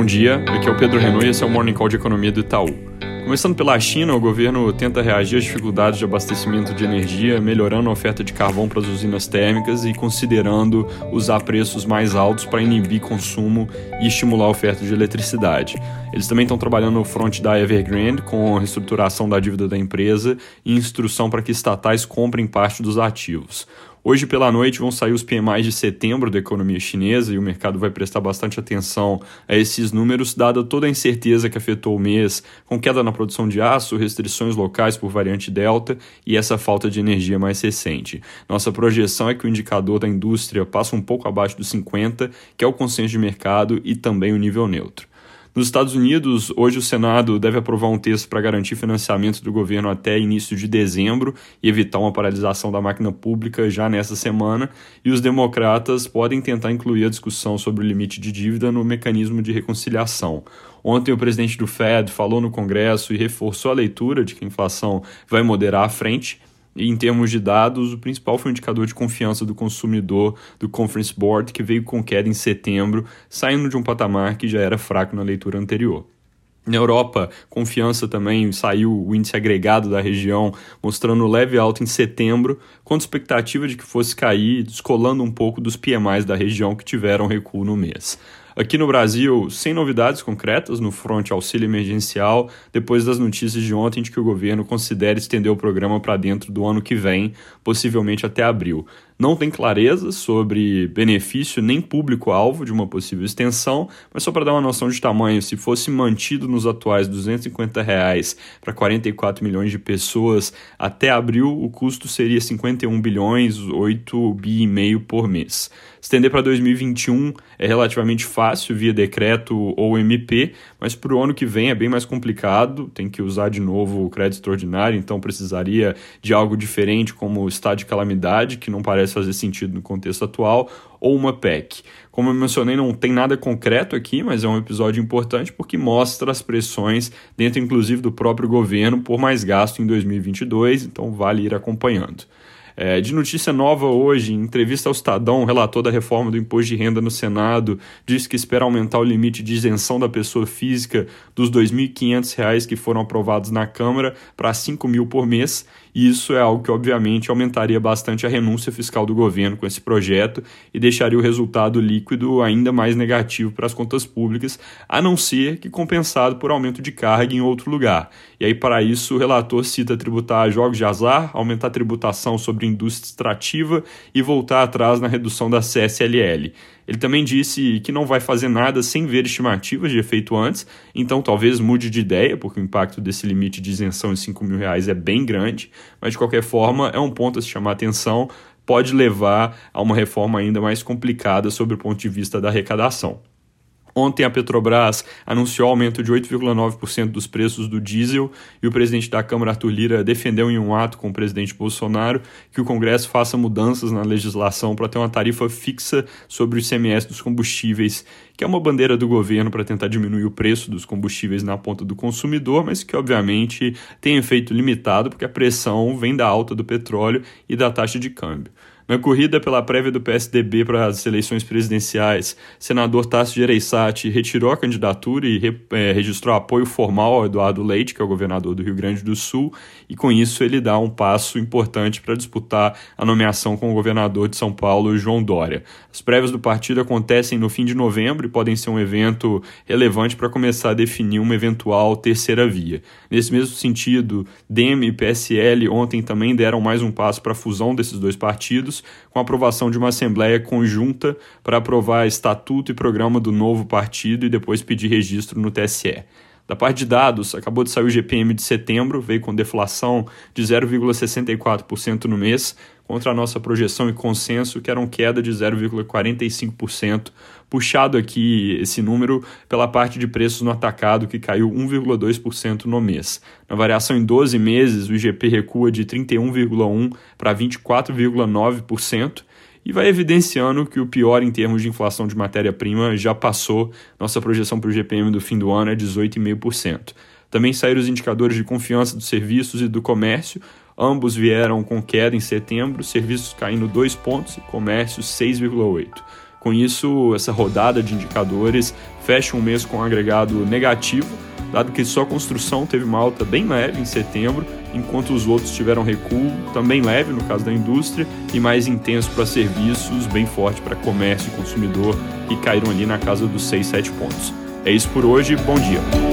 Bom dia, aqui é o Pedro Renault e esse é o Morning Call de Economia do Itaú. Começando pela China, o governo tenta reagir às dificuldades de abastecimento de energia, melhorando a oferta de carvão para as usinas térmicas e considerando usar preços mais altos para inibir consumo e estimular a oferta de eletricidade. Eles também estão trabalhando no front da Evergrande com a reestruturação da dívida da empresa e instrução para que estatais comprem parte dos ativos. Hoje pela noite vão sair os PMIs de setembro da economia chinesa e o mercado vai prestar bastante atenção a esses números, dada toda a incerteza que afetou o mês, com queda na produção de aço, restrições locais por variante Delta e essa falta de energia mais recente. Nossa projeção é que o indicador da indústria passa um pouco abaixo dos 50, que é o consenso de mercado e também o nível neutro. Nos Estados Unidos, hoje o Senado deve aprovar um texto para garantir financiamento do governo até início de dezembro e evitar uma paralisação da máquina pública já nessa semana, e os democratas podem tentar incluir a discussão sobre o limite de dívida no mecanismo de reconciliação. Ontem, o presidente do Fed falou no Congresso e reforçou a leitura de que a inflação vai moderar à frente em termos de dados, o principal foi o indicador de confiança do consumidor do Conference Board, que veio com queda em setembro, saindo de um patamar que já era fraco na leitura anterior. Na Europa, confiança também saiu o índice agregado da região, mostrando leve alta em setembro, com expectativa de que fosse cair, descolando um pouco dos PMIs da região que tiveram recuo no mês. Aqui no Brasil, sem novidades concretas no fronte auxílio emergencial, depois das notícias de ontem de que o governo considera estender o programa para dentro do ano que vem, possivelmente até abril. Não tem clareza sobre benefício nem público-alvo de uma possível extensão, mas só para dar uma noção de tamanho, se fosse mantido nos atuais 250 reais para 44 milhões de pessoas até abril, o custo seria 51 bilhões, 8 bi e meio por mês. Estender para 2021 é relativamente fácil via decreto ou MP, mas para o ano que vem é bem mais complicado, tem que usar de novo o crédito extraordinário, então precisaria de algo diferente como estado de calamidade, que não parece fazer sentido no contexto atual, ou uma PEC. Como eu mencionei, não tem nada concreto aqui, mas é um episódio importante porque mostra as pressões dentro, inclusive, do próprio governo por mais gasto em 2022, então vale ir acompanhando. É, de notícia nova hoje, em entrevista ao Estadão, o relator da reforma do imposto de renda no Senado disse que espera aumentar o limite de isenção da pessoa física dos R$ 2.500 que foram aprovados na Câmara para R$ 5.000 por mês e isso é algo que, obviamente, aumentaria bastante a renúncia fiscal do governo com esse projeto e deixaria o resultado líquido ainda mais negativo para as contas públicas, a não ser que compensado por aumento de carga em outro lugar. E aí, para isso, o relator cita tributar jogos de azar, aumentar a tributação sobre indústria extrativa e voltar atrás na redução da CSLL. Ele também disse que não vai fazer nada sem ver estimativas de efeito antes, então talvez mude de ideia, porque o impacto desse limite de isenção em 5 mil reais é bem grande, mas de qualquer forma é um ponto a se chamar atenção, pode levar a uma reforma ainda mais complicada sob o ponto de vista da arrecadação. Ontem a Petrobras anunciou aumento de 8,9% dos preços do diesel e o presidente da Câmara, Arthur Lira, defendeu em um ato com o presidente Bolsonaro que o Congresso faça mudanças na legislação para ter uma tarifa fixa sobre o ICMS dos combustíveis, que é uma bandeira do governo para tentar diminuir o preço dos combustíveis na ponta do consumidor, mas que obviamente tem efeito limitado porque a pressão vem da alta do petróleo e da taxa de câmbio. Na corrida pela prévia do PSDB para as eleições presidenciais, senador Tasso Gereissati retirou a candidatura e re, é, registrou apoio formal ao Eduardo Leite, que é o governador do Rio Grande do Sul, e com isso ele dá um passo importante para disputar a nomeação com o governador de São Paulo, João Dória. As prévias do partido acontecem no fim de novembro e podem ser um evento relevante para começar a definir uma eventual terceira via. Nesse mesmo sentido, DEM e PSL ontem também deram mais um passo para a fusão desses dois partidos com a aprovação de uma assembleia conjunta para aprovar estatuto e programa do novo partido e depois pedir registro no TSE. Da parte de dados, acabou de sair o GPM de setembro, veio com deflação de 0,64% no mês, contra a nossa projeção e consenso, que eram queda de 0,45%, puxado aqui esse número pela parte de preços no atacado, que caiu 1,2% no mês. Na variação em 12 meses, o IGP recua de 31,1% para 24,9%, e vai evidenciando que o pior em termos de inflação de matéria-prima já passou. Nossa projeção para o GPM do fim do ano é 18,5%. Também saíram os indicadores de confiança dos serviços e do comércio. Ambos vieram com queda em setembro, serviços caindo 2 pontos e comércio 6,8. Com isso, essa rodada de indicadores fecha um mês com um agregado negativo, dado que só a construção teve uma alta bem leve em setembro, enquanto os outros tiveram recuo também leve no caso da indústria e mais intenso para serviços, bem forte para comércio e consumidor, que caíram ali na casa dos 6, 7 pontos. É isso por hoje, bom dia.